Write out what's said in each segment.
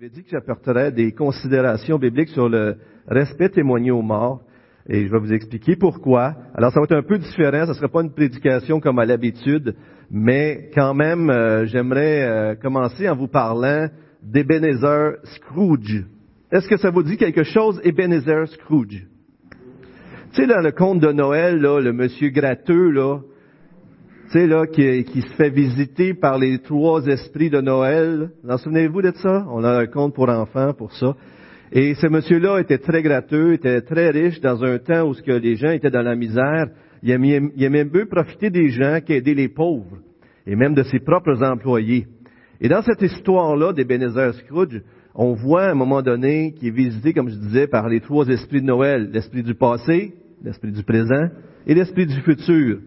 J'avais dit que j'apporterais des considérations bibliques sur le respect témoigné aux morts. Et je vais vous expliquer pourquoi. Alors, ça va être un peu différent. Ce ne sera pas une prédication comme à l'habitude. Mais quand même, euh, j'aimerais euh, commencer en vous parlant d'Ebenezer Scrooge. Est-ce que ça vous dit quelque chose, Ebenezer Scrooge? Tu sais, dans le conte de Noël, là, le monsieur gratteux, là, tu sais, là, qui, qui, se fait visiter par les trois esprits de Noël. Vous en souvenez-vous de ça? On a un conte pour enfants pour ça. Et ce monsieur-là était très gratteux, était très riche dans un temps où ce que les gens étaient dans la misère. Il aimait, il mieux profiter des gens qu'aider les pauvres, et même de ses propres employés. Et dans cette histoire-là d'Ebenezer Scrooge, on voit à un moment donné qu'il est visité, comme je disais, par les trois esprits de Noël, l'esprit du passé, l'esprit du présent et l'esprit du futur.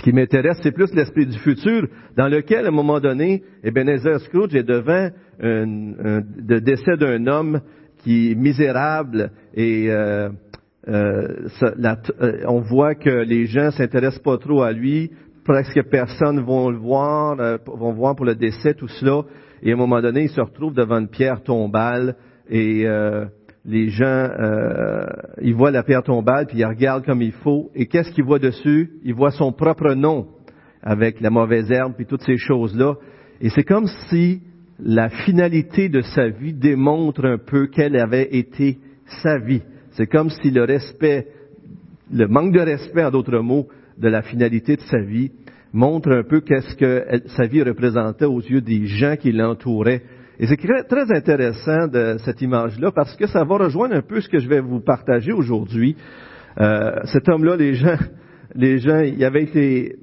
Ce qui m'intéresse, c'est plus l'esprit du futur, dans lequel, à un moment donné, Ebenezer Scrooge est devant le décès d'un homme qui est misérable et euh, euh, euh, on voit que les gens s'intéressent pas trop à lui, presque personne vont le voir, euh, vont voir pour le décès, tout cela. Et à un moment donné, il se retrouve devant une pierre tombale et euh, les gens, euh, ils voient la pierre tombale, puis ils regardent comme il faut. Et qu'est-ce qu'ils voient dessus? Ils voient son propre nom, avec la mauvaise herbe, puis toutes ces choses-là. Et c'est comme si la finalité de sa vie démontre un peu quelle avait été sa vie. C'est comme si le respect, le manque de respect, en d'autres mots, de la finalité de sa vie, montre un peu qu'est-ce que sa vie représentait aux yeux des gens qui l'entouraient et c'est très intéressant de cette image-là parce que ça va rejoindre un peu ce que je vais vous partager aujourd'hui. Euh, cet homme-là, les gens, les gens, il avait été,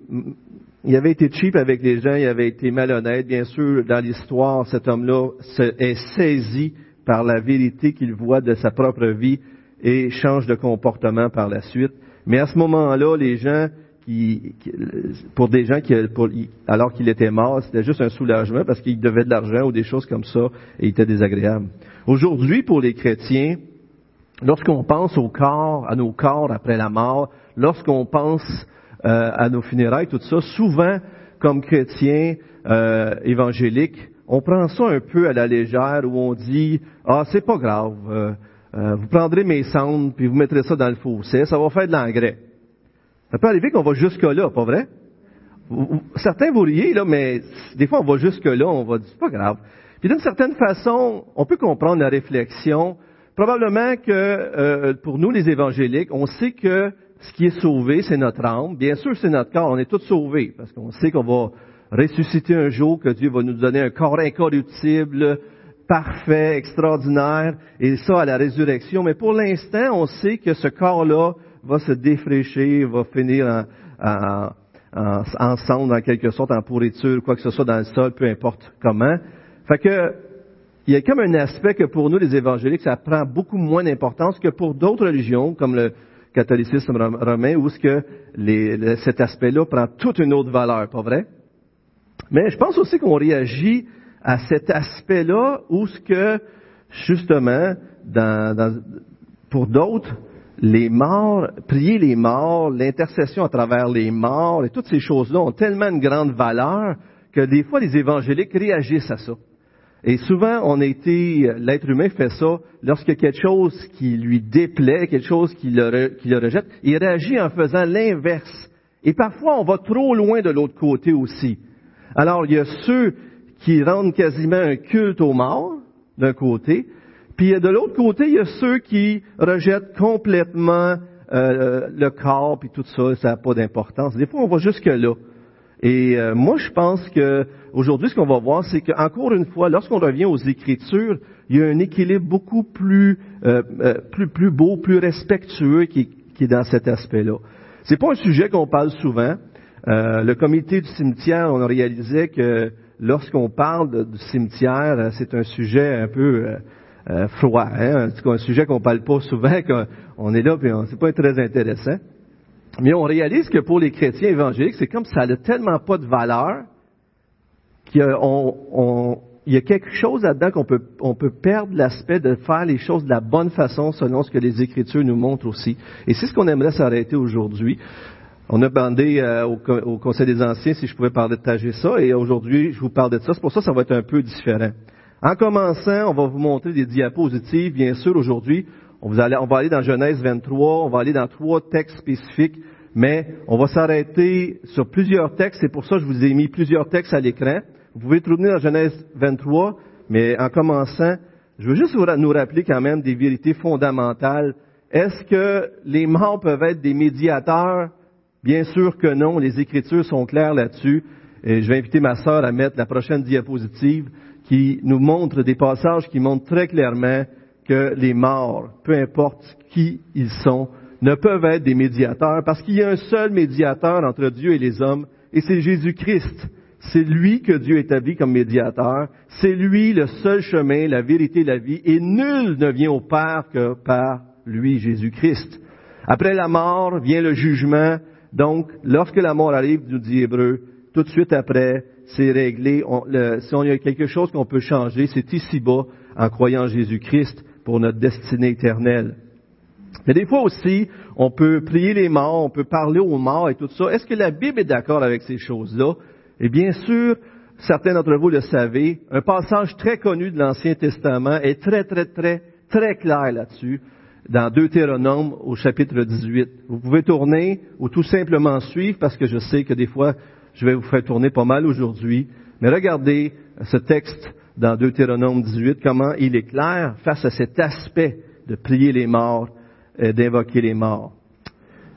il avait été cheap avec les gens, il avait été malhonnête. Bien sûr, dans l'histoire, cet homme-là est saisi par la vérité qu'il voit de sa propre vie et change de comportement par la suite. Mais à ce moment-là, les gens pour des gens qui, alors qu'il était mort, c'était juste un soulagement parce qu'il devait de l'argent ou des choses comme ça et il était désagréable. Aujourd'hui, pour les chrétiens, lorsqu'on pense au corps, à nos corps après la mort, lorsqu'on pense euh, à nos funérailles, tout ça, souvent, comme chrétiens euh, évangéliques, on prend ça un peu à la légère où on dit ah c'est pas grave, euh, vous prendrez mes cendres puis vous mettrez ça dans le fossé, ça va faire de l'engrais. Ça peut arriver qu'on va jusque-là, pas vrai? Certains vous riez, là, mais des fois on va jusque-là, on va dire, c'est pas grave. Puis d'une certaine façon, on peut comprendre la réflexion. Probablement que euh, pour nous, les évangéliques, on sait que ce qui est sauvé, c'est notre âme. Bien sûr, c'est notre corps. On est tous sauvés parce qu'on sait qu'on va ressusciter un jour, que Dieu va nous donner un corps incorruptible, parfait, extraordinaire, et ça à la résurrection. Mais pour l'instant, on sait que ce corps-là va se défraîchir, va finir en, en, en, en quelque sorte, en pourriture, quoi que ce soit dans le sol, peu importe comment. Fait que, il y a comme un aspect que pour nous, les évangéliques, ça prend beaucoup moins d'importance que pour d'autres religions, comme le catholicisme romain, où ce que les, cet aspect-là prend toute une autre valeur, pas vrai? Mais je pense aussi qu'on réagit à cet aspect-là où ce que, justement, dans, dans, pour d'autres, les morts, prier les morts, l'intercession à travers les morts et toutes ces choses-là ont tellement une grande valeur que des fois les évangéliques réagissent à ça. Et souvent, on a été, l'être humain fait ça a quelque chose qui lui déplaît, quelque chose qui le, qui le rejette, il réagit en faisant l'inverse. Et parfois, on va trop loin de l'autre côté aussi. Alors, il y a ceux qui rendent quasiment un culte aux morts, d'un côté, puis de l'autre côté, il y a ceux qui rejettent complètement euh, le corps, puis tout ça, ça n'a pas d'importance. Des fois, on va jusque là. Et euh, moi, je pense que aujourd'hui, ce qu'on va voir, c'est qu'encore une fois, lorsqu'on revient aux Écritures, il y a un équilibre beaucoup plus euh, plus plus beau, plus respectueux qui, qui est dans cet aspect-là. C'est pas un sujet qu'on parle souvent. le comité du cimetière, on a réalisé que lorsqu'on parle du cimetière, c'est un sujet un peu euh, froid, hein, un sujet qu'on parle pas souvent, qu'on est là, puis c'est pas très intéressant. Mais on réalise que pour les chrétiens évangéliques, c'est comme ça n'a tellement pas de valeur qu'il y a quelque chose là-dedans qu'on peut, on peut perdre l'aspect de faire les choses de la bonne façon selon ce que les Écritures nous montrent aussi. Et c'est ce qu'on aimerait s'arrêter aujourd'hui. On a demandé euh, au, au, Conseil des Anciens si je pouvais partager ça, et aujourd'hui, je vous parle de ça. C'est pour ça que ça va être un peu différent. En commençant, on va vous montrer des diapositives, bien sûr, aujourd'hui. On, va aller dans Genèse 23, on va aller dans trois textes spécifiques, mais on va s'arrêter sur plusieurs textes. C'est pour ça que je vous ai mis plusieurs textes à l'écran. Vous pouvez trouver dans Genèse 23, mais en commençant, je veux juste nous rappeler quand même des vérités fondamentales. Est-ce que les morts peuvent être des médiateurs? Bien sûr que non. Les Écritures sont claires là-dessus. Et je vais inviter ma sœur à mettre la prochaine diapositive qui nous montre des passages qui montrent très clairement que les morts, peu importe qui ils sont, ne peuvent être des médiateurs parce qu'il y a un seul médiateur entre Dieu et les hommes et c'est Jésus-Christ. C'est lui que Dieu établit comme médiateur. C'est lui le seul chemin, la vérité, la vie et nul ne vient au Père que par lui, Jésus-Christ. Après la mort vient le jugement. Donc, lorsque la mort arrive, nous dit Hébreu, tout de suite après, c'est réglé. si on y a quelque chose qu'on peut changer, c'est ici-bas, en croyant en Jésus-Christ pour notre destinée éternelle. Mais des fois aussi, on peut prier les morts, on peut parler aux morts et tout ça. Est-ce que la Bible est d'accord avec ces choses-là? Et bien sûr, certains d'entre vous le savez, un passage très connu de l'Ancien Testament est très, très, très, très clair là-dessus, dans Deutéronome au chapitre 18. Vous pouvez tourner ou tout simplement suivre parce que je sais que des fois, je vais vous faire tourner pas mal aujourd'hui. Mais regardez ce texte dans Deutéronome 18, comment il est clair face à cet aspect de prier les morts, d'invoquer les morts.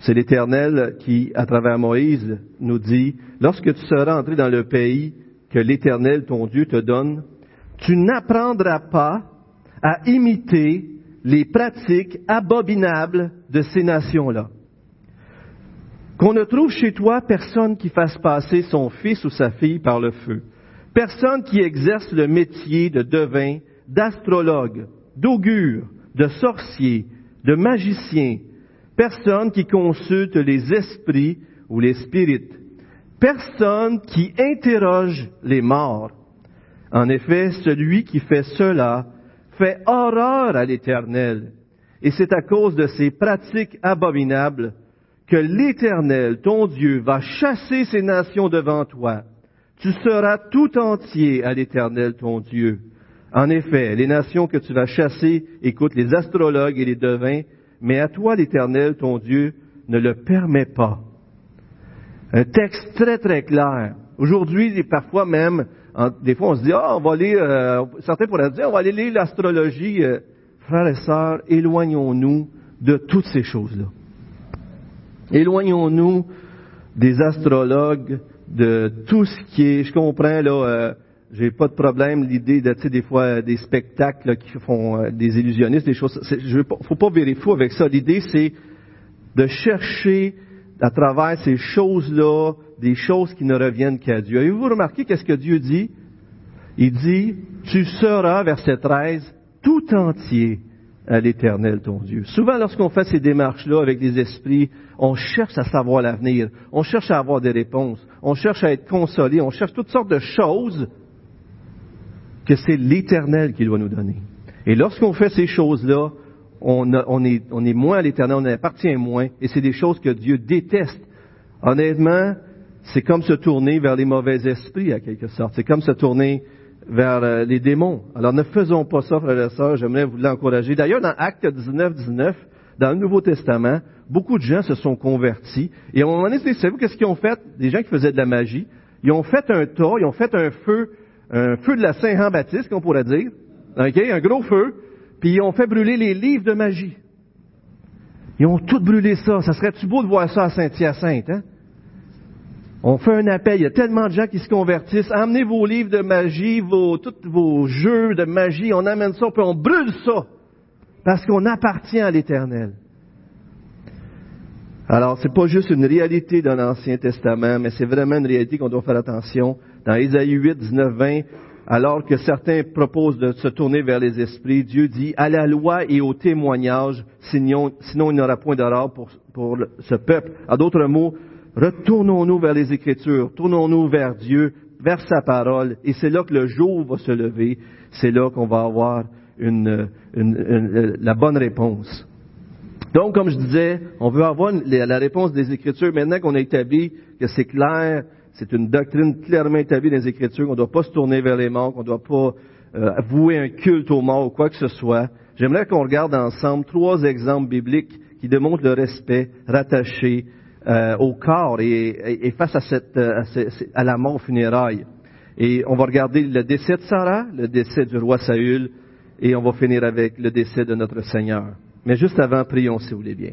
C'est l'Éternel qui, à travers Moïse, nous dit, lorsque tu seras entré dans le pays que l'Éternel, ton Dieu, te donne, tu n'apprendras pas à imiter les pratiques abominables de ces nations-là. Qu'on ne trouve chez toi personne qui fasse passer son fils ou sa fille par le feu, personne qui exerce le métier de devin, d'astrologue, d'augure, de sorcier, de magicien, personne qui consulte les esprits ou les spirites, personne qui interroge les morts. En effet, celui qui fait cela fait horreur à l'Éternel, et c'est à cause de ces pratiques abominables que l'Éternel, ton Dieu, va chasser ces nations devant toi. Tu seras tout entier à l'Éternel, ton Dieu. En effet, les nations que tu vas chasser écoutent les astrologues et les devins, mais à toi, l'Éternel, ton Dieu, ne le permet pas. Un texte très, très clair. Aujourd'hui, parfois même, des fois on se dit, ah, on va lire, euh, certains pourraient dire, on va aller lire l'astrologie. Euh, frères et sœurs, éloignons-nous de toutes ces choses-là. Éloignons-nous des astrologues, de tout ce qui est, je comprends, là, euh, j'ai pas de problème l'idée de, tu sais, des fois, des spectacles qui font euh, des illusionnistes, des choses. Je veux faut pas virer fou avec ça. L'idée, c'est de chercher à travers ces choses-là des choses qui ne reviennent qu'à Dieu. Avez-vous remarqué qu'est-ce que Dieu dit? Il dit, tu seras, verset 13, tout entier à l'éternel ton Dieu. Souvent, lorsqu'on fait ces démarches-là avec les esprits, on cherche à savoir l'avenir, on cherche à avoir des réponses, on cherche à être consolé, on cherche toutes sortes de choses que c'est l'Éternel qui doit nous donner. Et lorsqu'on fait ces choses-là, on, est, moins à l'Éternel, on appartient moins, et c'est des choses que Dieu déteste. Honnêtement, c'est comme se tourner vers les mauvais esprits, à quelque sorte. C'est comme se tourner vers euh, les démons. Alors ne faisons pas ça, frères et sœurs, j'aimerais vous l'encourager. D'ailleurs, dans Acte 19, 19, dans le Nouveau Testament, beaucoup de gens se sont convertis. Et à un moment donné, savez-vous qu'est-ce qu'ils ont fait? Des gens qui faisaient de la magie. Ils ont fait un tas, ils ont fait un feu un feu de la Saint-Jean-Baptiste, qu'on pourrait dire, un gros feu, puis ils ont fait brûler les livres de magie. Ils ont tout brûlé ça. Ça serait-tu beau de voir ça à Saint-Hyacinthe, hein? On fait un appel. Il y a tellement de gens qui se convertissent. Amenez vos livres de magie, vos, tous vos jeux de magie. On amène ça, puis on brûle ça. Parce qu'on appartient à l'Éternel. Alors, c'est pas juste une réalité dans l'Ancien Testament, mais c'est vraiment une réalité qu'on doit faire attention dans Ésaïe 8, 19, 20, alors que certains proposent de se tourner vers les esprits, Dieu dit, à la loi et au témoignage, sinon, il n'y aura point d'erreur pour, pour ce peuple. À d'autres mots, retournons-nous vers les Écritures, tournons-nous vers Dieu, vers sa parole, et c'est là que le jour va se lever, c'est là qu'on va avoir une, une, la bonne réponse. Donc, comme je disais, on veut avoir la réponse des Écritures maintenant qu'on a établi que c'est clair, c'est une doctrine clairement établie dans les Écritures, qu'on ne doit pas se tourner vers les morts, qu'on ne doit pas euh, vouer un culte aux morts ou quoi que ce soit, j'aimerais qu'on regarde ensemble trois exemples bibliques qui démontrent le respect rattaché euh, au corps et, face à, cette, à, à la mort funéraille. Et on va regarder le décès de Sarah, le décès du roi Saül, et on va finir avec le décès de notre Seigneur. Mais juste avant, prions si vous voulez bien.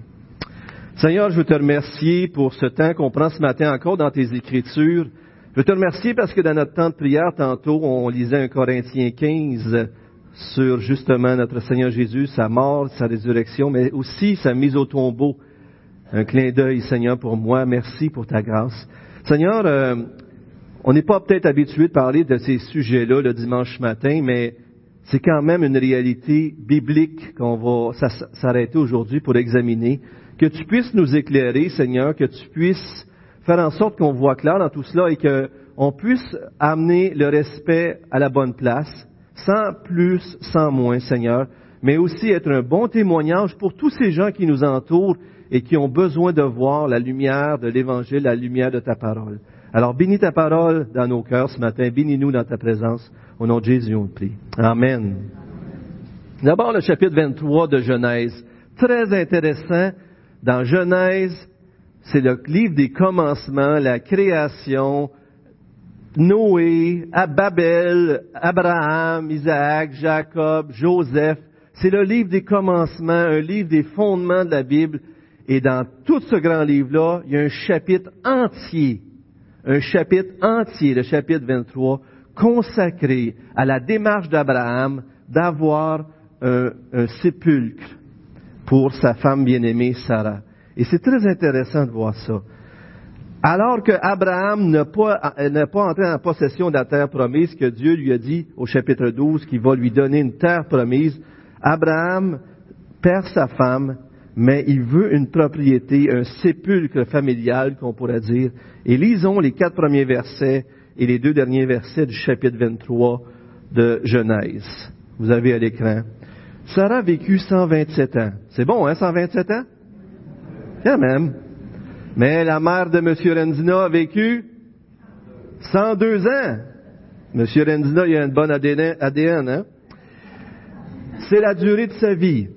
Seigneur, je veux te remercier pour ce temps qu'on prend ce matin encore dans tes Écritures. Je veux te remercier parce que dans notre temps de prière, tantôt, on lisait un Corinthiens 15 sur justement notre Seigneur Jésus, sa mort, sa résurrection, mais aussi sa mise au tombeau. Un clin d'œil, Seigneur, pour moi. Merci pour ta grâce. Seigneur, euh, on n'est pas peut-être habitué de parler de ces sujets-là le dimanche matin, mais c'est quand même une réalité biblique qu'on va s'arrêter aujourd'hui pour examiner. Que tu puisses nous éclairer, Seigneur, que tu puisses faire en sorte qu'on voit clair dans tout cela et qu'on puisse amener le respect à la bonne place, sans plus, sans moins, Seigneur, mais aussi être un bon témoignage pour tous ces gens qui nous entourent et qui ont besoin de voir la lumière de l'Évangile, la lumière de ta parole. Alors bénis ta parole dans nos cœurs ce matin, bénis-nous dans ta présence. Au nom de Jésus, on prie. Amen. D'abord, le chapitre 23 de Genèse. Très intéressant. Dans Genèse, c'est le livre des commencements, la création, Noé, Babel, Abraham, Isaac, Jacob, Joseph. C'est le livre des commencements, un livre des fondements de la Bible. Et dans tout ce grand livre-là, il y a un chapitre entier, un chapitre entier, le chapitre 23, consacré à la démarche d'Abraham d'avoir un, sépulcre pour sa femme bien-aimée Sarah. Et c'est très intéressant de voir ça. Alors que Abraham n'a pas, pas entré en possession de la terre promise que Dieu lui a dit au chapitre 12 qu'il va lui donner une terre promise, Abraham perd sa femme, mais il veut une propriété, un sépulcre familial qu'on pourrait dire. Et lisons les quatre premiers versets et les deux derniers versets du chapitre 23 de Genèse. Vous avez à l'écran. Sarah a vécu 127 ans. C'est bon, hein, 127 ans? Quand même. Mais la mère de M. Renzina a vécu 102 ans. M. Renzina, il a une bonne ADN, hein? C'est la durée de sa vie.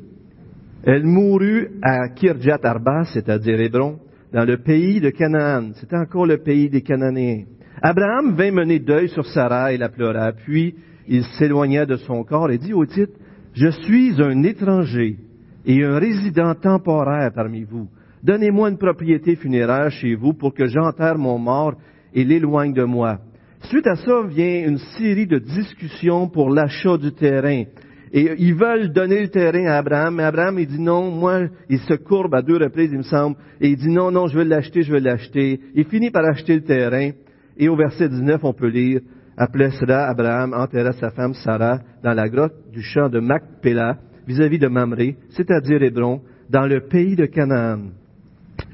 Elle mourut à Kirjat Arba, c'est-à-dire Hébron, dans le pays de Canaan. C'était encore le pays des Cananéens. Abraham vint mener deuil sur Sarah et la pleura, puis il s'éloigna de son corps et dit au titre, Je suis un étranger et un résident temporaire parmi vous. Donnez-moi une propriété funéraire chez vous pour que j'enterre mon mort et l'éloigne de moi. Suite à ça vient une série de discussions pour l'achat du terrain. Et ils veulent donner le terrain à Abraham, mais Abraham, il dit non, moi, il se courbe à deux reprises, il me semble, et il dit non, non, je veux l'acheter, je veux l'acheter. Il finit par acheter le terrain. Et au verset 19, on peut lire, après cela, Abraham enterra sa femme Sarah dans la grotte du champ de Macpéla, vis-à-vis de Mamré, c'est-à-dire Hébron, dans le pays de Canaan.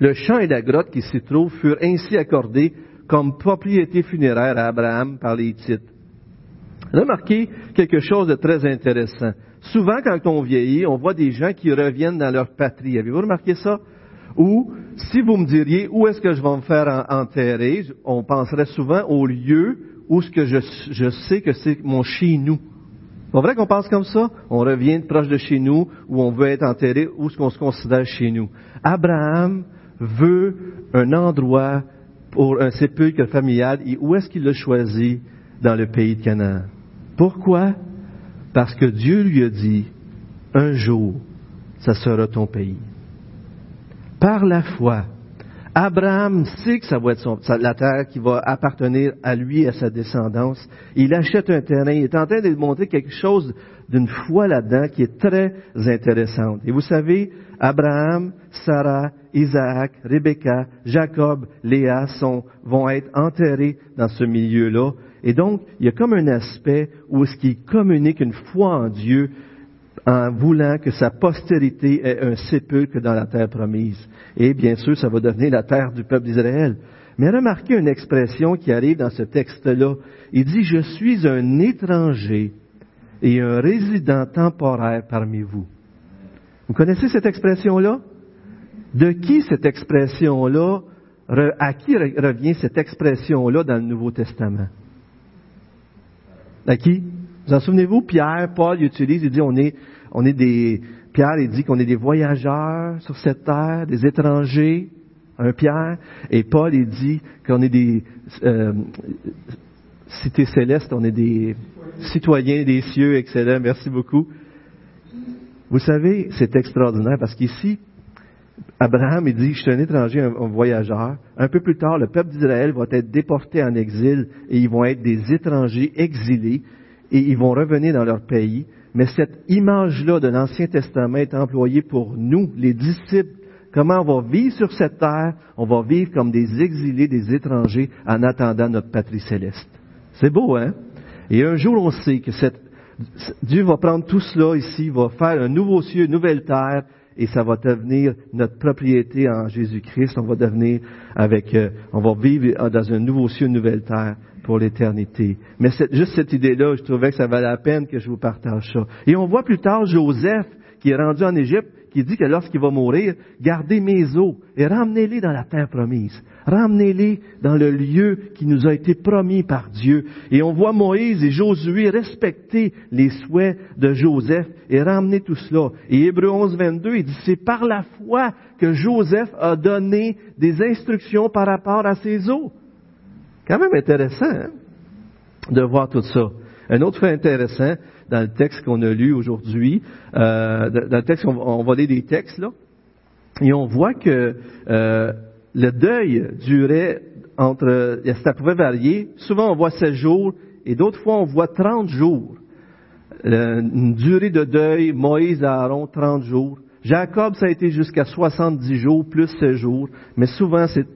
Le champ et la grotte qui s'y trouvent furent ainsi accordés comme propriété funéraire à Abraham par les Hittites. Remarquez quelque chose de très intéressant. Souvent, quand on vieillit, on voit des gens qui reviennent dans leur patrie. Avez-vous remarqué ça? Ou, si vous me diriez où est-ce que je vais me faire enterrer, on penserait souvent au lieu où ce que je, sais que c'est mon chez nous. C'est vrai qu'on pense comme ça? On revient proche de chez nous, où on veut être enterré, où ce qu'on se considère chez nous. Abraham veut un endroit pour un sépulcre familial, et où est-ce qu'il l'a choisi? Dans le pays de Canaan? Pourquoi? Parce que Dieu lui a dit, un jour, ça sera ton pays par la foi. Abraham sait que ça va être la terre qui va appartenir à lui et à sa descendance. Il achète un terrain. Il est en train de montrer quelque chose d'une foi là-dedans qui est très intéressante. Et vous savez, Abraham, Sarah, Isaac, Rebecca, Jacob, Léa sont, vont être enterrés dans ce milieu-là. Et donc, il y a comme un aspect où ce qui communique une foi en Dieu en voulant que sa postérité ait un sépulcre dans la terre promise. Et bien sûr, ça va devenir la terre du peuple d'Israël. Mais remarquez une expression qui arrive dans ce texte-là. Il dit, je suis un étranger et un résident temporaire parmi vous. Vous connaissez cette expression-là? De qui cette expression-là, à qui revient cette expression-là dans le Nouveau Testament? À qui? Vous en souvenez-vous, Pierre, Paul, il utilise, il dit on est, on est des, Pierre, il dit qu'on est des voyageurs sur cette terre, des étrangers, un Pierre, et Paul, il dit qu'on est des euh, cités célestes, on est des citoyens des cieux, excellent, merci beaucoup. Vous savez, c'est extraordinaire parce qu'ici, Abraham, il dit, je suis un étranger, un, voyageur. Un peu plus tard, le peuple d'Israël va être déporté en exil et ils vont être des étrangers exilés et ils vont revenir dans leur pays. Mais cette image-là de l'Ancien Testament est employée pour nous, les disciples. Comment on va vivre sur cette terre? On va vivre comme des exilés, des étrangers en attendant notre patrie céleste. C'est beau, hein? Et un jour, on sait que cette, Dieu va prendre tout cela ici, va faire un nouveau ciel, une nouvelle terre, et ça va devenir notre propriété en Jésus-Christ. On va devenir avec, euh, on va vivre dans un nouveau ciel, une nouvelle terre pour l'éternité. Mais juste cette idée-là, je trouvais que ça valait la peine que je vous partage ça. Et on voit plus tard Joseph qui est rendu en Égypte, qui dit que lorsqu'il va mourir, gardez mes os et ramenez-les dans la terre promise. Ramenez-les dans le lieu qui nous a été promis par Dieu. Et on voit Moïse et Josué respecter les souhaits de Joseph et ramener tout cela. Et Hébreu 11, 22, il dit, c'est par la foi que Joseph a donné des instructions par rapport à ses os. Quand même intéressant hein, de voir tout ça. Un autre fait intéressant dans le texte qu'on a lu aujourd'hui, euh, dans le texte, on, on va lire des textes là, et on voit que euh, le deuil durait entre, ça pouvait varier. Souvent, on voit 16 jours et d'autres fois, on voit 30 jours. Une durée de deuil, Moïse, Aaron, 30 jours. Jacob, ça a été jusqu'à 70 jours, plus 16 jours. Mais souvent, c'est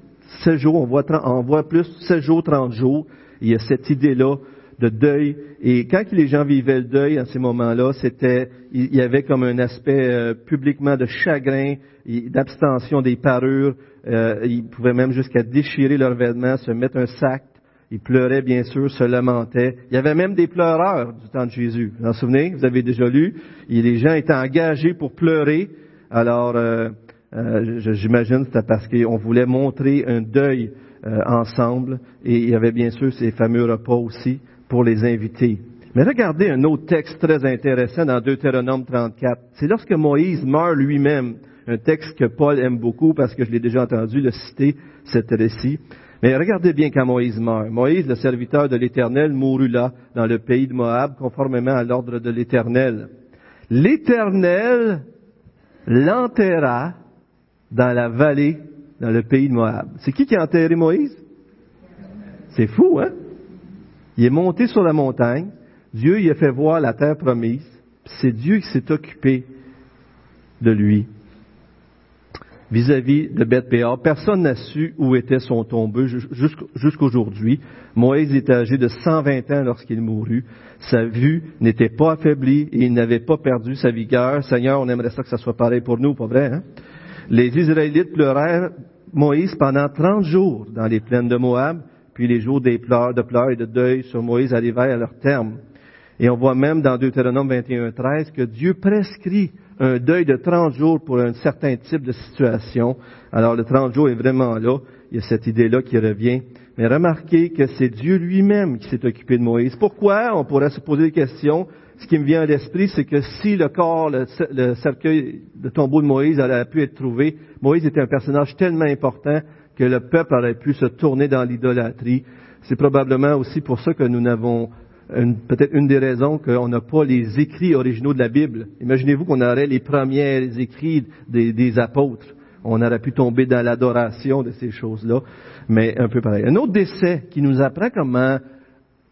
16 jours, on voit, on voit plus 16 jours, 30 jours. Il y a cette idée-là de deuil. Et quand les gens vivaient le deuil en ces moments-là, c'était, il y avait comme un aspect euh, publiquement de chagrin, d'abstention des parures. Euh, ils pouvaient même jusqu'à déchirer leurs vêtements, se mettre un sac. Ils pleuraient, bien sûr, se lamentaient. Il y avait même des pleureurs du temps de Jésus. Vous vous en souvenez? Vous avez déjà lu? Les gens étaient engagés pour pleurer. Alors, euh, euh, j'imagine c'était parce qu'on voulait montrer un deuil euh, ensemble. Et il y avait bien sûr ces fameux repas aussi pour les invités. Mais regardez un autre texte très intéressant dans Deutéronome 34. C'est lorsque Moïse meurt lui-même, un texte que Paul aime beaucoup parce que je l'ai déjà entendu le citer, cet récit. Mais regardez bien quand Moïse meurt. Moïse, le serviteur de l'Éternel, mourut là, dans le pays de Moab, conformément à l'ordre de l'Éternel. L'Éternel l'enterra dans la vallée, dans le pays de Moab. C'est qui qui a enterré Moïse? C'est fou, hein? Il est monté sur la montagne. Dieu y a fait voir la terre promise. C'est Dieu qui s'est occupé de lui. Vis-à-vis de Beth Péor, personne n'a su où était son tombeau jusqu'aujourd'hui. Moïse était âgé de 120 ans lorsqu'il mourut. Sa vue n'était pas affaiblie et il n'avait pas perdu sa vigueur. Seigneur, on aimerait ça que ça soit pareil pour nous, pas vrai, hein? Les Israélites pleurèrent Moïse pendant 30 jours dans les plaines de Moab puis les jours des pleurs, de pleurs et de deuil sur Moïse arrivaient à leur terme. Et on voit même dans Deutéronome 21, 13 que Dieu prescrit un deuil de 30 jours pour un certain type de situation. Alors le 30 jours est vraiment là. Il y a cette idée-là qui revient. Mais remarquez que c'est Dieu lui-même qui s'est occupé de Moïse. Pourquoi? On pourrait se poser des questions. Ce qui me vient à l'esprit, c'est que si le corps, le, cercueil, le tombeau de Moïse avait pu être trouvé, Moïse était un personnage tellement important que le peuple aurait pu se tourner dans l'idolâtrie. C'est probablement aussi pour ça que nous n'avons peut-être une des raisons qu'on n'a pas les écrits originaux de la Bible. Imaginez-vous qu'on aurait les premiers écrits des, apôtres. On aurait pu tomber dans l'adoration de ces choses-là, mais un peu pareil. Un autre décès qui nous apprend comment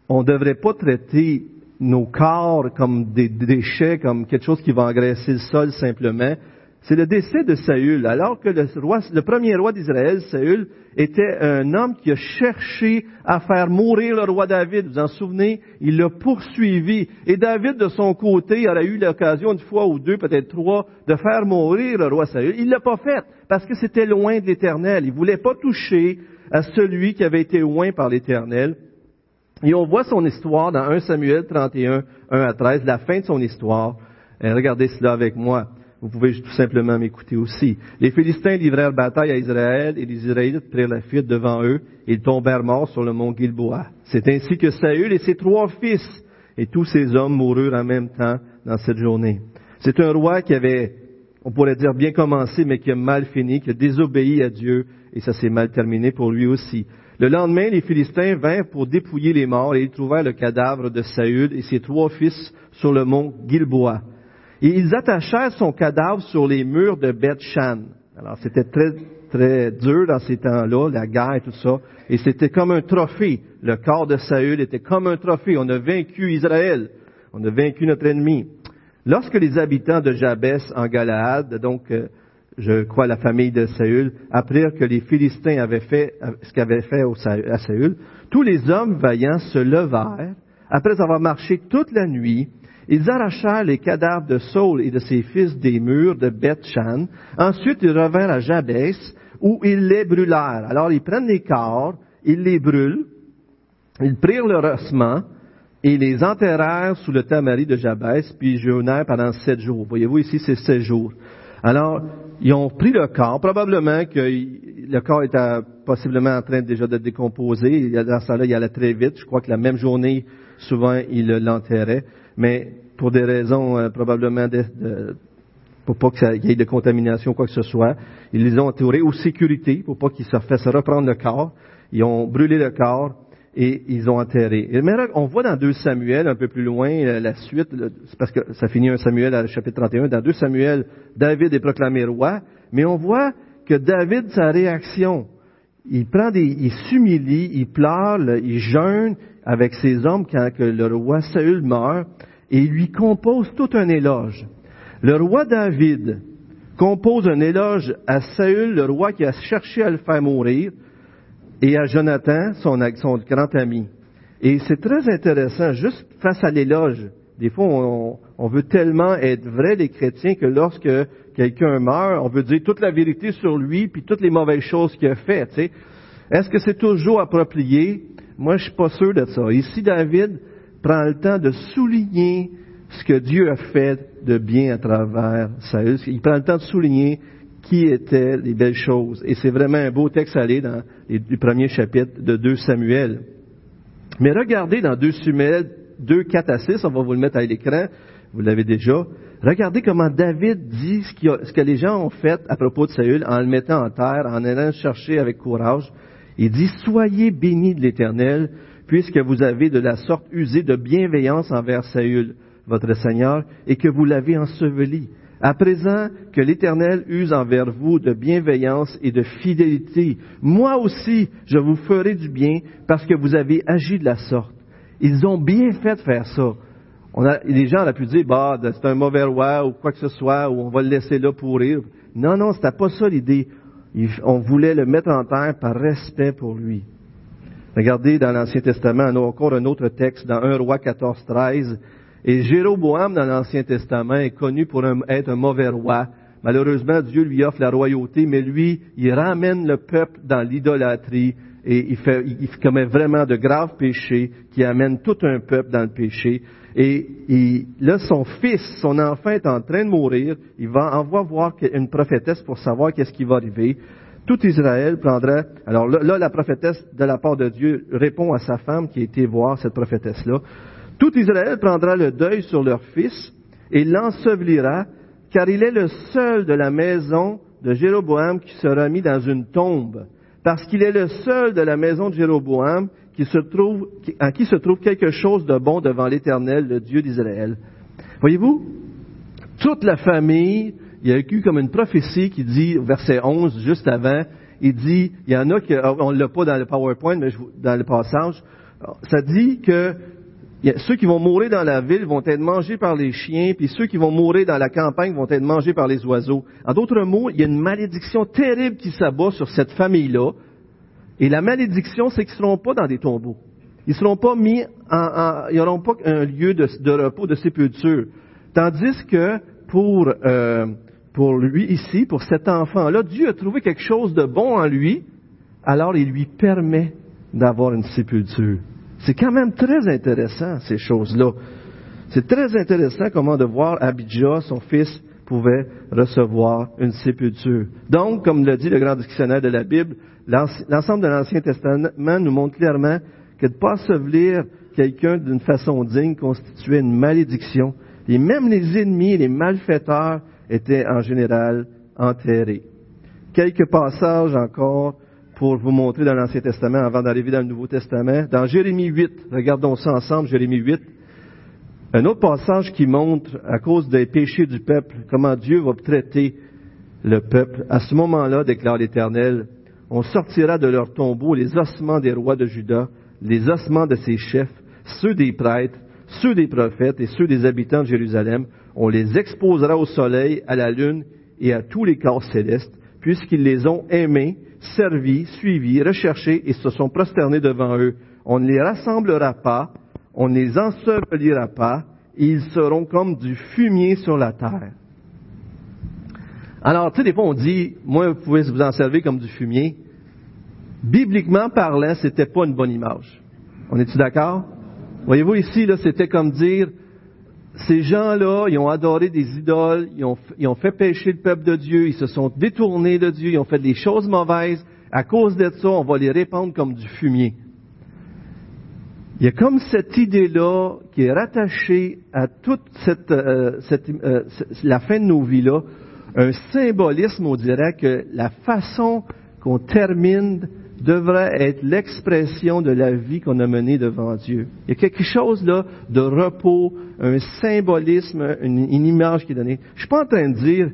on ne devrait pas traiter nos corps comme des déchets, comme quelque chose qui va engraisser le sol simplement, c'est le décès de Saül, alors que le, premier roi d'Israël, Saül, était un homme qui a cherché à faire mourir le roi David. Vous vous en souvenez? Il l'a poursuivi. Et David, de son côté, aurait eu l'occasion une fois ou deux, peut-être trois, de faire mourir le roi Saül. Il l'a pas fait, parce que c'était loin de l'Éternel. Il voulait pas toucher à celui qui avait été loin par l'Éternel. Et on voit son histoire dans 1 Samuel 31, 1 à 13, la fin de son histoire. Et regardez cela avec moi. Vous pouvez tout simplement m'écouter aussi. Les Philistins livrèrent bataille à Israël et les Israélites prirent la fuite devant eux ils tombèrent morts sur le mont Gilboa. C'est ainsi que Saül et ses trois fils et tous ces hommes moururent en même temps dans cette journée. C'est un roi qui avait, on pourrait dire, bien commencé, mais qui a mal fini, qui a désobéi à Dieu, et ça s'est mal terminé pour lui aussi. Le lendemain, les Philistins vinrent pour dépouiller les morts, et ils trouvèrent le cadavre de Saül et ses trois fils sur le mont Gilboa. Et ils attachèrent son cadavre sur les murs de Beth-Shan. Alors, c'était très, très dur dans ces temps-là, la guerre et tout ça. Et c'était comme un trophée. Le corps de Saül était comme un trophée. On a vaincu Israël. On a vaincu notre ennemi. Lorsque les habitants de Jabès en Galaad, donc euh, je crois la famille de Saül, apprirent que les Philistins avaient fait ce qu'avaient fait à Saül, tous les hommes vaillants se levèrent, après avoir marché toute la nuit, ils arrachèrent les cadavres de Saul et de ses fils des murs de Beth-Shan. Ensuite, ils revinrent à Jabès, où ils les brûlèrent. Alors, ils prennent les corps, ils les brûlent, ils prirent leur ossement, et les enterrèrent sous le tamari de Jabès, puis jeûnèrent pendant sept jours. Voyez-vous, ici, c'est sept jours. Alors, ils ont pris le corps, probablement que le corps était possiblement en train déjà de décomposer. Dans ce temps-là, il allait très vite. Je crois que la même journée, souvent, ils l'enterraient. Mais pour des raisons euh, probablement de, pour pas qu'il y ait de contamination ou quoi que ce soit, ils les ont entourés aux sécurité pour pas qu'ils se fassent reprendre le corps. Ils ont brûlé le corps et ils ont enterré. On voit dans 2 Samuel, un peu plus loin, la suite, c'est parce que ça finit un Samuel à chapitre 31, dans 2 Samuel, David est proclamé roi, mais on voit que David, sa réaction, il prend des, il s'humilie, il pleure, il jeûne avec ses hommes quand le roi Saül meurt, et il lui compose tout un éloge. Le roi David compose un éloge à Saül, le roi qui a cherché à le faire mourir, et à Jonathan, son, grand ami. Et c'est très intéressant, juste face à l'éloge. Des fois, on, veut tellement être vrai, les chrétiens, que lorsque quelqu'un meurt, on veut dire toute la vérité sur lui, puis toutes les mauvaises choses qu'il a faites. Est-ce que c'est toujours approprié? Moi, je suis pas sûr de ça. Ici, David prend le temps de souligner ce que Dieu a fait de bien à travers Saül. Il prend le temps de souligner qui étaient les belles choses. Et c'est vraiment un beau texte à aller dans les, premiers chapitres de 2 Samuel. Mais regardez dans 2 Samuel 2, 4 à 6, on va vous le mettre à l'écran, vous l'avez déjà. Regardez comment David dit ce, ce, que les gens ont fait à propos de Saül en le mettant en terre, en allant chercher avec courage. Il dit, soyez bénis de l'Éternel, puisque vous avez de la sorte usé de bienveillance envers Saül, votre Seigneur, et que vous l'avez enseveli. À présent que l'Éternel use envers vous de bienveillance et de fidélité, moi aussi je vous ferai du bien parce que vous avez agi de la sorte. Ils ont bien fait de faire ça. On a, les gens auraient pu dire, bah, c'est un mauvais roi ou quoi que ce soit, ou on va le laisser là pourrir. Non, non, c'était pas ça l'idée. On voulait le mettre en terre par respect pour lui. Regardez dans l'Ancien Testament, on a encore un autre texte, dans 1 roi 14, 13. Et Jéroboam, dans l'Ancien Testament, est connu pour être un mauvais roi. Malheureusement, Dieu lui offre la royauté, mais lui, il ramène le peuple dans l'idolâtrie et il, commet vraiment de graves péchés qui amènent tout un peuple dans le péché. Et, là, son fils, son enfant est en train de mourir. Il va envoie voir une prophétesse pour savoir qu'est-ce qui va arriver. Tout Israël prendra. Alors là, la prophétesse de la part de Dieu répond à sa femme qui a été voir cette prophétesse-là. Tout Israël prendra le deuil sur leur fils et l'ensevelira, car il est le seul de la maison de Jéroboam qui sera mis dans une tombe, parce qu'il est le seul de la maison de Jéroboam qui se trouve, en qui se trouve quelque chose de bon devant l'Éternel, le Dieu d'Israël. Voyez-vous, toute la famille, il y a eu comme une prophétie qui dit, verset 11, juste avant, il dit, il y en a qui, on ne l'a pas dans le PowerPoint, mais dans le passage, ça dit que ceux qui vont mourir dans la ville vont être mangés par les chiens, puis ceux qui vont mourir dans la campagne vont être mangés par les oiseaux. En d'autres mots, il y a une malédiction terrible qui s'abat sur cette famille-là. Et la malédiction, c'est qu'ils ne seront pas dans des tombeaux. Ils ne seront pas mis en, ils n'auront pas un lieu de, repos, de sépulture. Tandis que pour, euh, pour lui ici, pour cet enfant-là, Dieu a trouvé quelque chose de bon en lui, alors il lui permet d'avoir une sépulture. C'est quand même très intéressant, ces choses-là. C'est très intéressant comment de voir Abijah, son fils, pouvait recevoir une sépulture. Donc, comme le dit le grand dictionnaire de la Bible, l'ensemble de l'Ancien Testament nous montre clairement que de ne pas ensevelir quelqu'un d'une façon digne constituait une malédiction. Et même les ennemis, les malfaiteurs étaient en général enterrés. Quelques passages encore pour vous montrer dans l'Ancien Testament avant d'arriver dans le Nouveau Testament. Dans Jérémie 8, regardons ça ensemble, Jérémie 8, un autre passage qui montre, à cause des péchés du peuple, comment Dieu va traiter le peuple. À ce moment-là, déclare l'Éternel, on sortira de leur tombeau les ossements des rois de Juda, les ossements de ses chefs, ceux des prêtres, ceux des prophètes et ceux des habitants de Jérusalem. On les exposera au soleil, à la lune et à tous les corps célestes, puisqu'ils les ont aimés, servis, suivis, recherchés et se sont prosternés devant eux. On ne les rassemblera pas, on ne les ensevelira pas, et ils seront comme du fumier sur la terre. Alors, tu sais, des fois on dit, moi, vous pouvez vous en servir comme du fumier. Bibliquement parlant, c'était pas une bonne image. On est-tu d'accord? Voyez-vous ici, là, c'était comme dire, ces gens-là, ils ont adoré des idoles, ils ont, fait pécher le peuple de Dieu, ils se sont détournés de Dieu, ils ont fait des choses mauvaises. À cause de ça, on va les répandre comme du fumier. Il y a comme cette idée-là qui est rattachée à toute cette, euh, cette euh, la fin de nos vies-là, un symbolisme, on dirait que la façon qu'on termine devrait être l'expression de la vie qu'on a menée devant Dieu. Il y a quelque chose là de repos, un symbolisme, une, image qui est donnée. Je suis pas en train de dire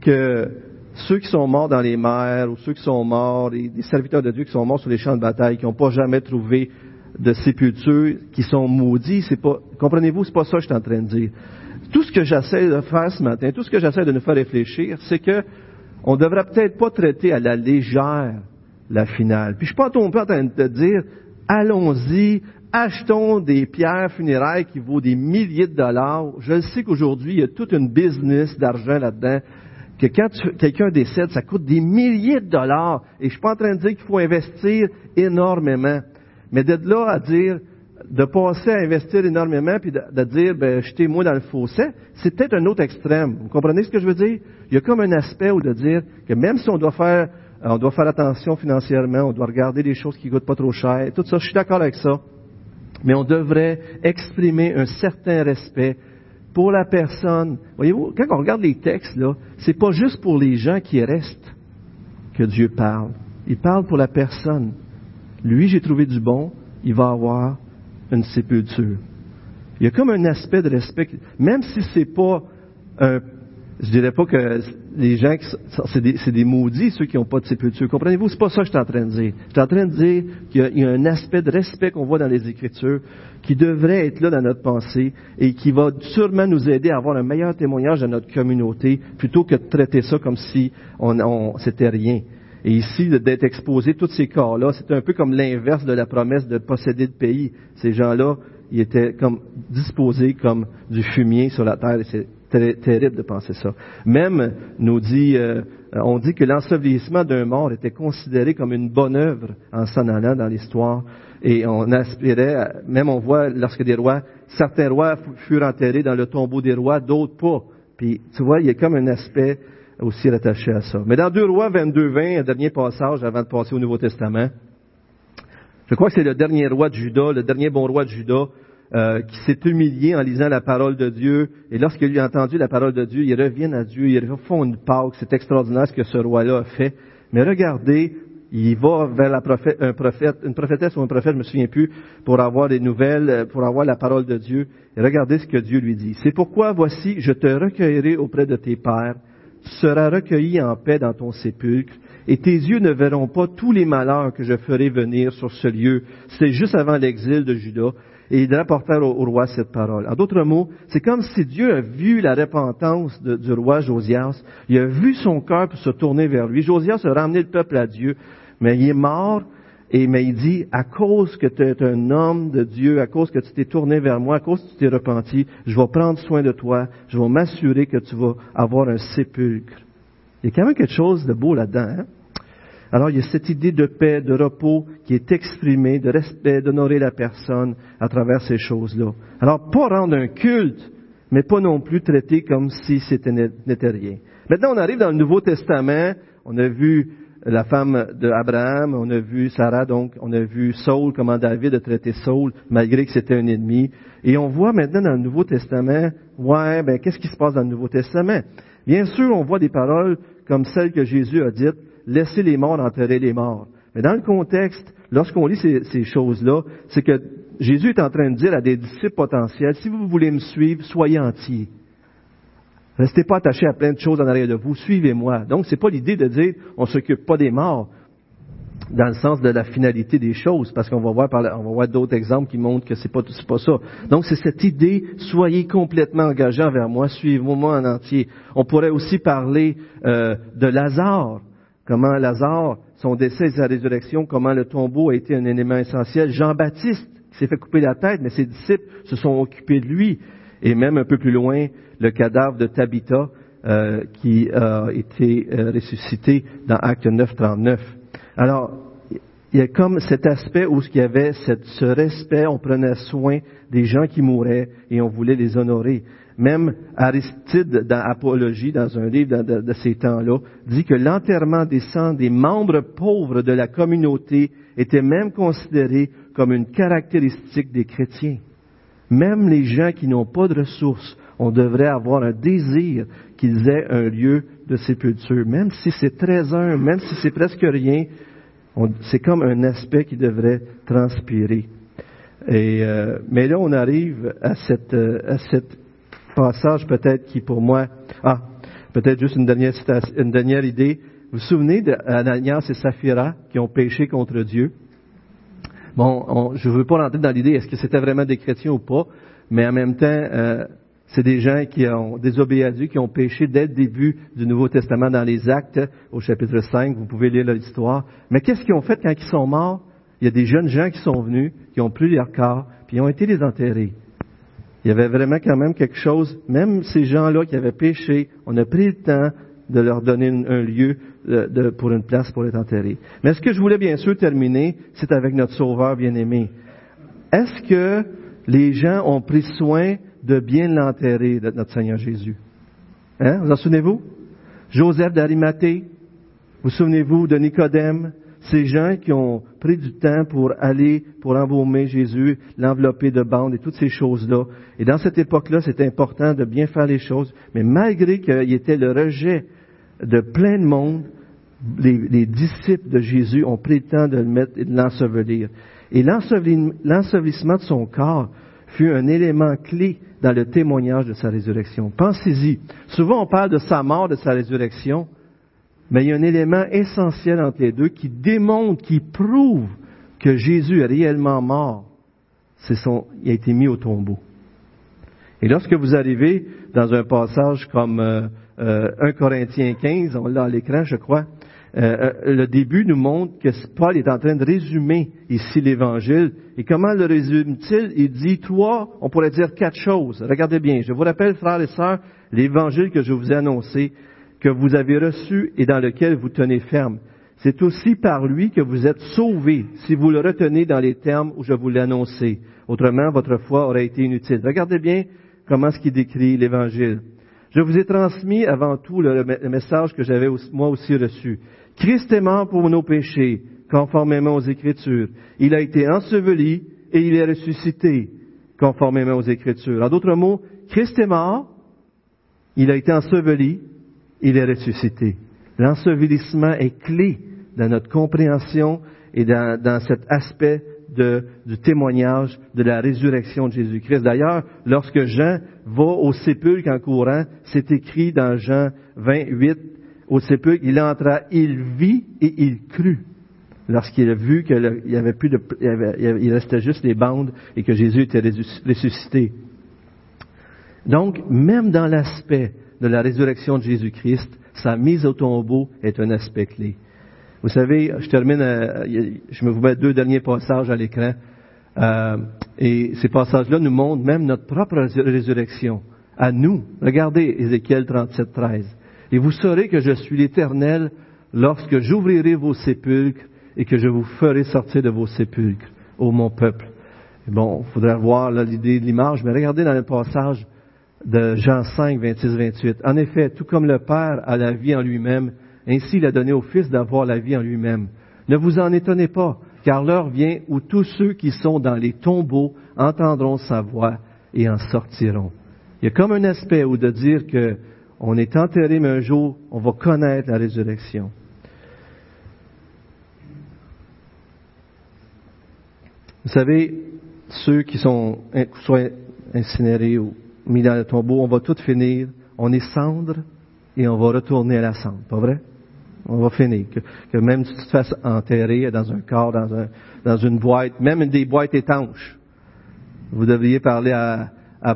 que ceux qui sont morts dans les mers ou ceux qui sont morts, les, serviteurs de Dieu qui sont morts sur les champs de bataille, qui n'ont pas jamais trouvé de sépulture, qui sont maudits, c'est pas, comprenez-vous, c'est pas ça que je suis en train de dire. Tout ce que j'essaie de faire ce matin, tout ce que j'essaie de nous faire réfléchir, c'est que on devrait peut-être pas traiter à la légère la finale. Puis je suis pas en train de te dire, allons-y, achetons des pierres funéraires qui vaut des milliers de dollars. Je sais qu'aujourd'hui, il y a toute une business d'argent là-dedans, que quand quelqu'un décède, ça coûte des milliers de dollars. Et je suis pas en train de dire qu'il faut investir énormément. Mais d'être là à dire, de passer à investir énormément puis de, dire, ben, jetez-moi dans le fossé, c'est peut-être un autre extrême. Vous comprenez ce que je veux dire? Il y a comme un aspect où de dire que même si on doit faire, on doit faire attention financièrement, on doit regarder des choses qui coûtent pas trop cher, tout ça, je suis d'accord avec ça. Mais on devrait exprimer un certain respect pour la personne. Voyez-vous, quand on regarde les textes, là, c'est pas juste pour les gens qui restent que Dieu parle. Il parle pour la personne. Lui, j'ai trouvé du bon, il va avoir une sépulture. Il y a comme un aspect de respect, même si c'est pas un, je dirais pas que les gens, c'est des, maudits ceux qui n'ont pas de sépulture. Comprenez-vous? C'est pas ça que je suis en train de dire. Je suis en train de dire qu'il y, a un aspect de respect qu'on voit dans les Écritures qui devrait être là dans notre pensée et qui va sûrement nous aider à avoir un meilleur témoignage dans notre communauté plutôt que de traiter ça comme si on, on c'était rien. Et ici, d'être exposé tous ces corps-là, c'est un peu comme l'inverse de la promesse de posséder le pays. Ces gens-là, ils étaient comme disposés comme du fumier sur la terre. Et terrible de penser ça. Même, nous dit, euh, on dit que l'ensevelissement d'un mort était considéré comme une bonne œuvre en s'en allant dans l'histoire. Et on aspirait, même on voit lorsque des rois, certains rois furent enterrés dans le tombeau des rois, d'autres pas. Puis, tu vois, il y a comme un aspect aussi rattaché à ça. Mais dans 2 Rois 22, 20, un dernier passage avant de passer au Nouveau Testament, je crois que c'est le dernier roi de Juda, le dernier bon roi de Juda, euh, qui s'est humilié en lisant la parole de Dieu. Et lorsqu'il a entendu la parole de Dieu, il revient à Dieu, il refont une Pâque. C'est extraordinaire ce que ce roi-là a fait. Mais regardez, il va vers la prophète, un prophète, une prophétesse ou un prophète, je me souviens plus, pour avoir des nouvelles, euh, pour avoir la parole de Dieu. Et regardez ce que Dieu lui dit. C'est pourquoi voici, je te recueillerai auprès de tes pères tu seras recueilli en paix dans ton sépulcre, et tes yeux ne verront pas tous les malheurs que je ferai venir sur ce lieu. C'est juste avant l'exil de Judas. Et il rapporta au, roi cette parole. En d'autres mots, c'est comme si Dieu a vu la repentance du roi Josias. Il a vu son cœur se tourner vers lui. Josias a ramené le peuple à Dieu, mais il est mort et mais il dit, à cause que tu es un homme de Dieu, à cause que tu t'es tourné vers moi, à cause que tu t'es repenti, je vais prendre soin de toi, je vais m'assurer que tu vas avoir un sépulcre. Il y a quand même quelque chose de beau là-dedans. Hein? Alors il y a cette idée de paix, de repos qui est exprimée, de respect, d'honorer la personne à travers ces choses-là. Alors pas rendre un culte, mais pas non plus traiter comme si c'était n'était rien. Maintenant on arrive dans le Nouveau Testament, on a vu la femme d'Abraham, on a vu Sarah, donc on a vu Saul, comment David a traité Saul, malgré que c'était un ennemi. Et on voit maintenant dans le Nouveau Testament, ouais, ben qu'est-ce qui se passe dans le Nouveau Testament? Bien sûr, on voit des paroles comme celles que Jésus a dites, laissez les morts enterrer les morts. Mais dans le contexte, lorsqu'on lit ces, choses-là, c'est que Jésus est en train de dire à des disciples potentiels, si vous voulez me suivre, soyez entiers. Restez pas attachés à plein de choses en arrière de vous, suivez-moi. Donc, c'est pas l'idée de dire, on s'occupe pas des morts, dans le sens de la finalité des choses, parce qu'on va voir voir d'autres exemples qui montrent que c'est pas, c'est pas ça. Donc, c'est cette idée, soyez complètement engagés envers moi, suivez-moi en entier. On pourrait aussi parler euh, de Lazare, comment Lazare, son décès et sa résurrection, comment le tombeau a été un élément essentiel. Jean-Baptiste, s'est fait couper la tête, mais ses disciples se sont occupés de lui. Et même un peu plus loin, le cadavre de Tabitha euh, qui a été euh, ressuscité dans Acte 9, 39. Alors, il y a comme cet aspect où il y avait ce respect, on prenait soin des gens qui mouraient et on voulait les honorer. Même Aristide, dans Apologie, dans un livre de, ces temps-là, dit que l'enterrement des sangs des membres pauvres de la communauté était même considéré comme une caractéristique des chrétiens. Même les gens qui n'ont pas de ressources, on devrait avoir un désir qu'ils aient un lieu de sépulture. Même si c'est très humble, même si c'est presque rien, c'est comme un aspect qui devrait transpirer. Et, euh, mais là, on arrive à cette, euh, à cette passage peut-être qui pour moi, ah, peut-être juste une dernière, une dernière idée. Vous vous souvenez d'Ananias et Saphira qui ont péché contre Dieu? Bon, je ne veux pas rentrer dans l'idée est-ce que c'était vraiment des chrétiens ou pas, mais en même temps, euh, c'est des gens qui ont désobéi à Dieu, qui ont péché dès le début du Nouveau Testament dans les Actes, au chapitre 5, vous pouvez lire l'histoire. Mais qu'est-ce qu'ils ont fait quand ils sont morts? Il y a des jeunes gens qui sont venus, qui ont pris leur corps, puis ils ont été les enterrés. Il y avait vraiment quand même quelque chose, même ces gens-là qui avaient péché, on a pris le temps de leur donner un lieu de, pour une place pour être enterrés. Mais ce que je voulais bien sûr terminer, c'est avec notre Sauveur bien-aimé. Est-ce que les gens ont pris soin de bien l'enterrer, notre Seigneur Jésus? Hein? Vous en souvenez-vous? Joseph d'Arimathée, vous souvenez-vous de Nicodème, ces gens qui ont pris du temps pour aller, pour embaumer Jésus, l'envelopper de bandes et toutes ces choses-là. Et dans cette époque-là, c'est important de bien faire les choses. Mais malgré qu'il y était le rejet de plein de monde, les, disciples de Jésus ont pris le temps de le mettre et de l'ensevelir. Et l'ensevelissement de son corps fut un élément clé dans le témoignage de sa résurrection. Pensez-y. Souvent, on parle de sa mort, de sa résurrection, mais il y a un élément essentiel entre les deux qui démontre, qui prouve que Jésus est réellement mort. C'est son, il a été mis au tombeau. Et lorsque vous arrivez dans un passage comme euh, 1 euh, Corinthiens 15, on l'a à l'écran, je crois, euh, euh, le début nous montre que Paul est en train de résumer ici l'Évangile. Et comment le résume-t-il? Il dit trois, on pourrait dire quatre choses. Regardez bien, je vous rappelle, frères et sœurs, l'Évangile que je vous ai annoncé, que vous avez reçu et dans lequel vous tenez ferme. C'est aussi par lui que vous êtes sauvés, si vous le retenez dans les termes où je vous l'ai annoncé. Autrement, votre foi aurait été inutile. Regardez bien comment ce qu'il décrit l'Évangile. Je vous ai transmis avant tout le, message que j'avais moi aussi reçu. Christ est mort pour nos péchés, conformément aux Écritures. Il a été enseveli et il est ressuscité, conformément aux Écritures. En d'autres mots, Christ est mort, il a été enseveli, il est ressuscité. L'ensevelissement est clé dans notre compréhension et dans, cet aspect du témoignage de la résurrection de Jésus-Christ. D'ailleurs, lorsque Jean va au sépulcre en courant, c'est écrit dans Jean 28, au sépulcre, il entra, il vit et il crut. Lorsqu'il a vu qu'il y avait plus de, il, restait juste les bandes et que Jésus était ressuscité. Donc, même dans l'aspect de la résurrection de Jésus-Christ, sa mise au tombeau est un aspect clé. Vous savez, je termine, euh, je me vous mets deux derniers passages à l'écran. Euh, et ces passages-là nous montrent même notre propre résurrection. À nous. Regardez Ézéchiel 37, 13. Et vous saurez que je suis l'Éternel lorsque j'ouvrirai vos sépulcres et que je vous ferai sortir de vos sépulcres, ô mon peuple. bon, il faudrait voir l'idée de l'image, mais regardez dans le passage de Jean 5, 26, 28. En effet, tout comme le Père a la vie en lui-même, Ainsi, il a donné au Fils d'avoir la vie en lui-même. Ne vous en étonnez pas, car l'heure vient où tous ceux qui sont dans les tombeaux entendront sa voix et en sortiront. Il y a comme un aspect où de dire que on est enterré, mais un jour, on va connaître la résurrection. Vous savez, ceux qui sont incinérés ou mis dans le tombeau, on va tout finir. On est cendre et on va retourner à la cendre, pas vrai? On va finir. Que, même si tu te fasses enterrer dans un corps, dans, un, dans une boîte, même des boîtes étanches. Vous devriez parler à,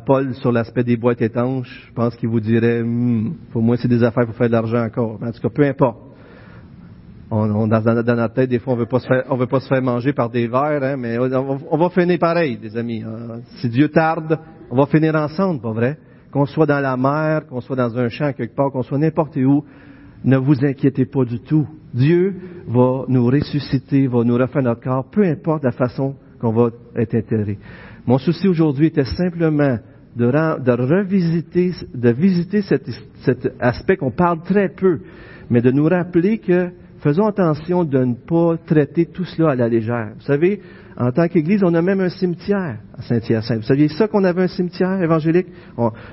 Paul sur l'aspect des boîtes étanches, je pense qu'il vous dirait, hmm, pour moi c'est des affaires pour faire de l'argent encore. en tout cas, peu importe. On, dans, notre tête, des fois, on veut on veut pas se faire manger par des vers, hein, mais on, va finir pareil, des amis. Hein. Si Dieu tarde, on va finir ensemble, pas vrai? Qu'on soit dans la mer, qu'on soit dans un champ quelque part, qu'on soit n'importe où, ne vous inquiétez pas du tout. Dieu va nous ressusciter, va nous refaire notre corps, peu importe la façon qu'on va être enterré. Mon souci aujourd'hui était simplement de, revisiter, de visiter cet, cet aspect qu'on parle très peu, mais de nous rappeler que faisons attention de ne pas traiter tout cela à la légère. Vous savez, en tant qu'Église, on a même un cimetière à Saint-Hyacinthe. Vous saviez ça qu'on avait un cimetière évangélique?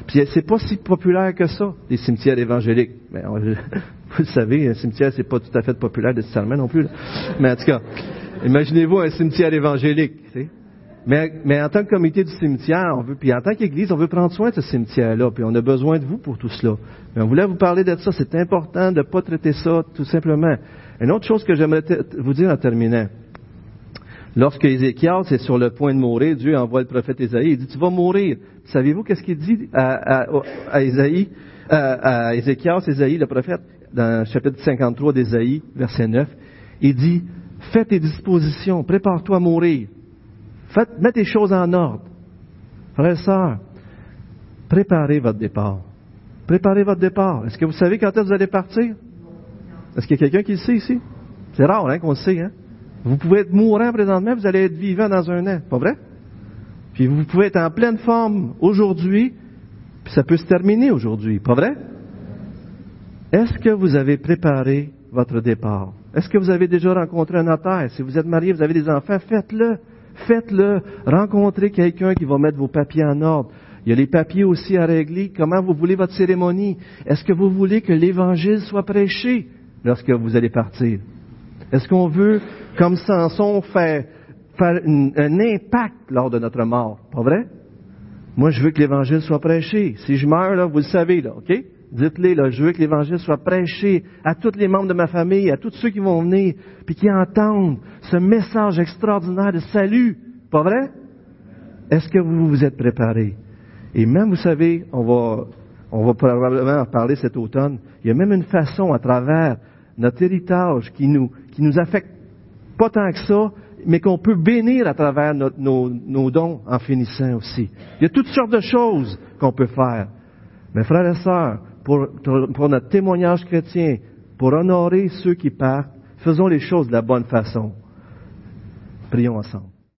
puis c'est pas si populaire que ça, les cimetières évangéliques. Mais vous le savez, un cimetière, c'est pas tout à fait populaire nécessairement non plus. Mais en tout cas, imaginez-vous un cimetière évangélique. Mais, en tant que comité du cimetière, on veut, puis en tant qu'Église, on veut prendre soin de ce cimetière-là, puis on a besoin de vous pour tout cela. Mais on voulait vous parler de ça. C'est important de ne pas traiter ça tout simplement. Une autre chose que j'aimerais vous dire en terminant. Lorsque Ézéchiel est sur le point de mourir, Dieu envoie le prophète Ésaïe. Il dit, tu vas mourir. Savez-vous qu'est-ce qu'il dit à, à, à Ésaïe, à, Ézéchiel, Ésaïe, le prophète, dans le chapitre 53 d'Ésaïe, verset 9, il dit, fais tes dispositions, prépare-toi à mourir. Faites, mettez les choses en ordre. Frères et sœurs, préparez votre départ. Préparez votre départ. Est-ce que vous savez quand est-ce que vous allez partir? Est-ce qu'il y a quelqu'un qui le sait ici? C'est rare hein, qu'on le sait. Hein? Vous pouvez être mourant présentement, vous allez être vivant dans un an. Pas vrai? Puis vous pouvez être en pleine forme aujourd'hui, puis ça peut se terminer aujourd'hui. Pas vrai? Est-ce que vous avez préparé votre départ? Est-ce que vous avez déjà rencontré un notaire? Si vous êtes marié, vous avez des enfants, faites-le. Faites-le. Rencontrez quelqu'un qui va mettre vos papiers en ordre. Il y a les papiers aussi à régler. Comment vous voulez votre cérémonie? Est-ce que vous voulez que l'Évangile soit prêché lorsque vous allez partir? Est-ce qu'on veut, comme Samson, faire, faire un impact lors de notre mort? Pas vrai? Moi, je veux que l'Évangile soit prêché. Si je meurs, là, vous le savez, là, OK? Dites-les, là, je veux que l'Évangile soit prêché à tous les membres de ma famille, à tous ceux qui vont venir, puis qui entendent ce message extraordinaire de salut. Pas vrai? Est-ce que vous vous êtes préparés? Et même, vous savez, on va, on va probablement en parler cet automne, il y a même une façon à travers notre héritage qui nous, qui nous affecte pas tant que ça, mais qu'on peut bénir à travers nos, nos dons en finissant aussi. Il y a toutes sortes de choses qu'on peut faire. Mais frères et sœurs, pour, notre témoignage chrétien, pour honorer ceux qui partent, faisons les choses de la bonne façon. Prions ensemble.